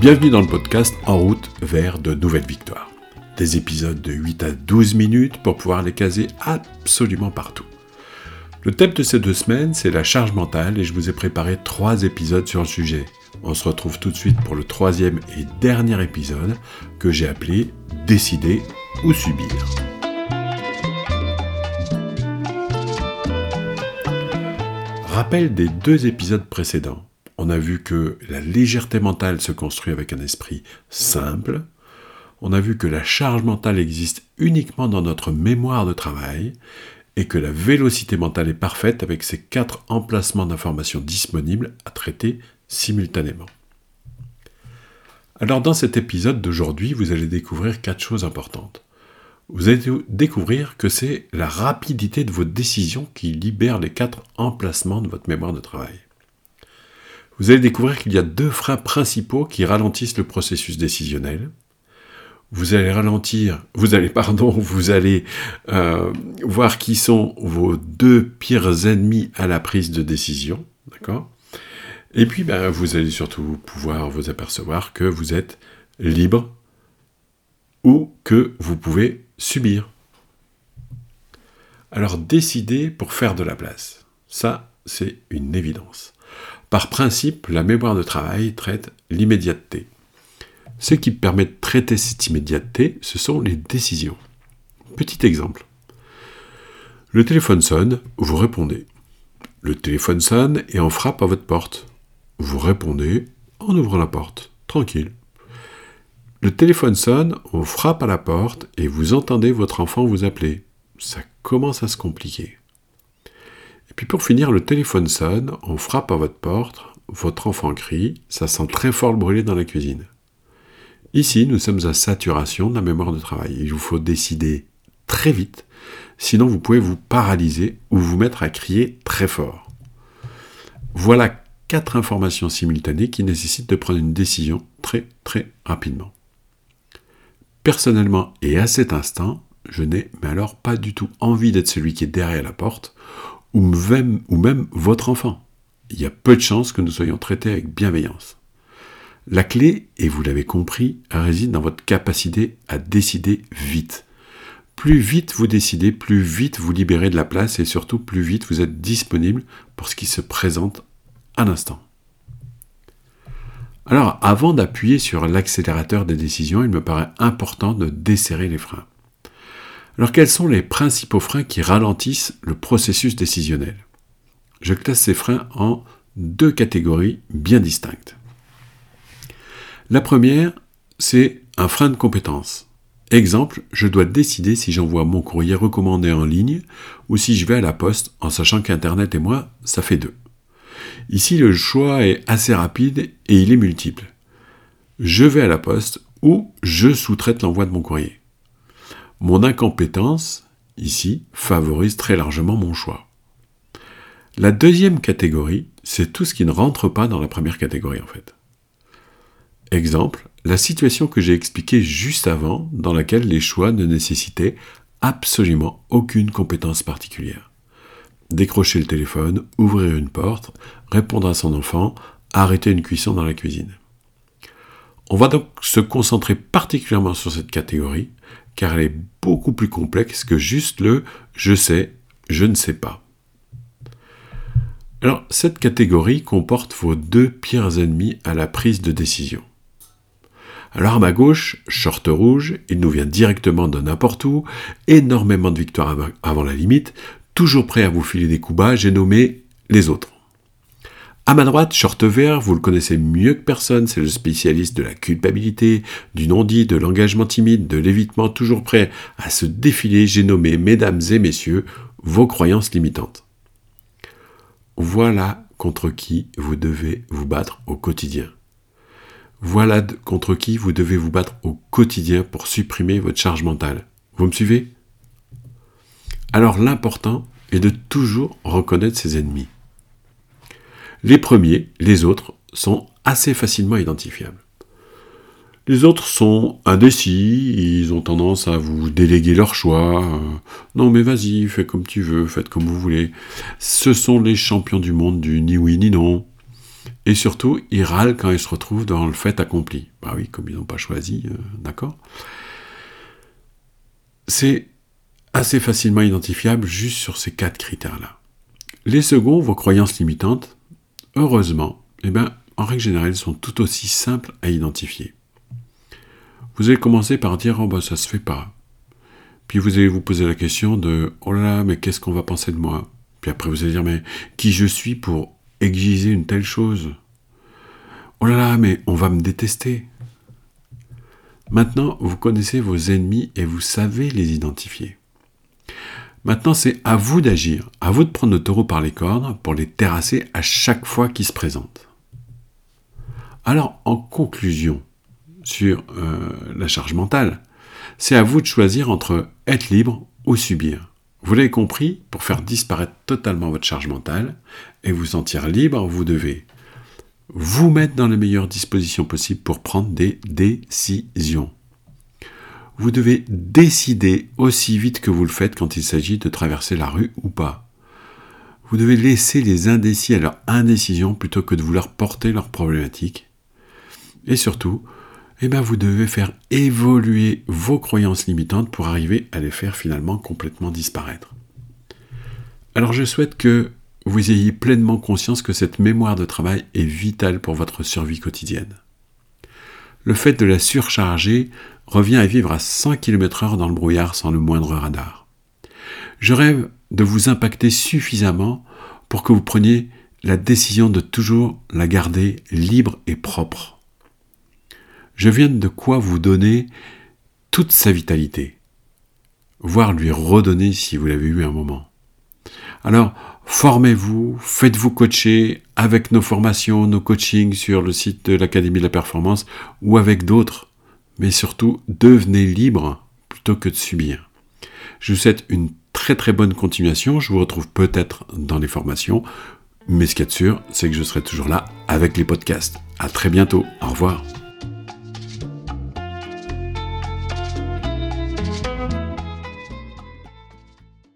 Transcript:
Bienvenue dans le podcast En route vers de nouvelles victoires. Des épisodes de 8 à 12 minutes pour pouvoir les caser absolument partout. Le thème de ces deux semaines, c'est la charge mentale et je vous ai préparé trois épisodes sur le sujet. On se retrouve tout de suite pour le troisième et dernier épisode que j'ai appelé Décider ou subir. Rappel des deux épisodes précédents. On a vu que la légèreté mentale se construit avec un esprit simple. On a vu que la charge mentale existe uniquement dans notre mémoire de travail et que la vélocité mentale est parfaite avec ses quatre emplacements d'informations disponibles à traiter simultanément. Alors dans cet épisode d'aujourd'hui, vous allez découvrir quatre choses importantes. Vous allez découvrir que c'est la rapidité de vos décisions qui libère les quatre emplacements de votre mémoire de travail. Vous allez découvrir qu'il y a deux freins principaux qui ralentissent le processus décisionnel vous allez ralentir, vous allez, pardon, vous allez euh, voir qui sont vos deux pires ennemis à la prise de décision, d'accord? Et puis, ben, vous allez surtout pouvoir vous apercevoir que vous êtes libre ou que vous pouvez subir. Alors, décidez pour faire de la place. Ça, c'est une évidence. Par principe, la mémoire de travail traite l'immédiateté. Ce qui permet de traiter cette immédiateté, ce sont les décisions. Petit exemple. Le téléphone sonne, vous répondez. Le téléphone sonne et on frappe à votre porte. Vous répondez en ouvrant la porte, tranquille. Le téléphone sonne, on frappe à la porte et vous entendez votre enfant vous appeler. Ça commence à se compliquer. Et puis pour finir, le téléphone sonne, on frappe à votre porte, votre enfant crie, ça sent très fort le brûler dans la cuisine. Ici, nous sommes à saturation de la mémoire de travail. Il vous faut décider très vite, sinon vous pouvez vous paralyser ou vous mettre à crier très fort. Voilà quatre informations simultanées qui nécessitent de prendre une décision très très rapidement. Personnellement et à cet instant, je n'ai mais alors pas du tout envie d'être celui qui est derrière la porte ou même, votre enfant. Il y a peu de chances que nous soyons traités avec bienveillance. La clé, et vous l'avez compris, réside dans votre capacité à décider vite. Plus vite vous décidez, plus vite vous libérez de la place et surtout plus vite vous êtes disponible pour ce qui se présente à l'instant. Alors, avant d'appuyer sur l'accélérateur des décisions, il me paraît important de desserrer les freins. Alors, quels sont les principaux freins qui ralentissent le processus décisionnel? Je classe ces freins en deux catégories bien distinctes. La première, c'est un frein de compétence. Exemple, je dois décider si j'envoie mon courrier recommandé en ligne ou si je vais à la poste en sachant qu'Internet et moi, ça fait deux. Ici, le choix est assez rapide et il est multiple. Je vais à la poste ou je sous-traite l'envoi de mon courrier. Mon incompétence, ici, favorise très largement mon choix. La deuxième catégorie, c'est tout ce qui ne rentre pas dans la première catégorie en fait. Exemple, la situation que j'ai expliquée juste avant, dans laquelle les choix ne nécessitaient absolument aucune compétence particulière. Décrocher le téléphone, ouvrir une porte, répondre à son enfant, arrêter une cuisson dans la cuisine. On va donc se concentrer particulièrement sur cette catégorie, car elle est beaucoup plus complexe que juste le je sais, je ne sais pas. Alors, cette catégorie comporte vos deux pires ennemis à la prise de décision. Alors à ma gauche, short rouge, il nous vient directement de n'importe où, énormément de victoires avant la limite, toujours prêt à vous filer des coups bas, j'ai nommé les autres. À ma droite, short vert, vous le connaissez mieux que personne, c'est le spécialiste de la culpabilité, du non-dit, de l'engagement timide, de l'évitement, toujours prêt à se défiler, j'ai nommé, mesdames et messieurs, vos croyances limitantes. Voilà contre qui vous devez vous battre au quotidien. Voilà contre qui vous devez vous battre au quotidien pour supprimer votre charge mentale. Vous me suivez? Alors l'important est de toujours reconnaître ses ennemis. Les premiers, les autres, sont assez facilement identifiables. Les autres sont indécis, ils ont tendance à vous déléguer leur choix. Euh, non mais vas-y, fais comme tu veux, faites comme vous voulez. Ce sont les champions du monde du ni oui ni non. Et surtout, ils râlent quand ils se retrouvent dans le fait accompli. Bah oui, comme ils n'ont pas choisi, euh, d'accord C'est assez facilement identifiable juste sur ces quatre critères-là. Les seconds, vos croyances limitantes, heureusement, eh ben, en règle générale, sont tout aussi simples à identifier. Vous allez commencer par dire Oh, bah, ça se fait pas. Puis vous allez vous poser la question de Oh là là, mais qu'est-ce qu'on va penser de moi? Puis après, vous allez dire Mais qui je suis pour exiger une telle chose? Oh là là, mais on va me détester. Maintenant, vous connaissez vos ennemis et vous savez les identifier. Maintenant, c'est à vous d'agir, à vous de prendre le taureau par les cornes pour les terrasser à chaque fois qu'ils se présentent. Alors, en conclusion sur euh, la charge mentale, c'est à vous de choisir entre être libre ou subir. Vous l'avez compris, pour faire disparaître totalement votre charge mentale et vous sentir libre, vous devez vous mettre dans les meilleures dispositions possibles pour prendre des décisions. Vous devez décider aussi vite que vous le faites quand il s'agit de traverser la rue ou pas. Vous devez laisser les indécis à leur indécision plutôt que de vouloir porter leurs problématiques. Et surtout, eh bien, vous devez faire évoluer vos croyances limitantes pour arriver à les faire finalement complètement disparaître. Alors je souhaite que vous ayez pleinement conscience que cette mémoire de travail est vitale pour votre survie quotidienne. Le fait de la surcharger revient à vivre à 100 km/h dans le brouillard sans le moindre radar. Je rêve de vous impacter suffisamment pour que vous preniez la décision de toujours la garder libre et propre. Je viens de quoi vous donner toute sa vitalité, voire lui redonner si vous l'avez eu un moment. Alors, formez-vous, faites-vous coacher avec nos formations, nos coachings sur le site de l'Académie de la Performance ou avec d'autres. Mais surtout, devenez libre plutôt que de subir. Je vous souhaite une très très bonne continuation. Je vous retrouve peut-être dans les formations. Mais ce qui est sûr, c'est que je serai toujours là avec les podcasts. À très bientôt. Au revoir.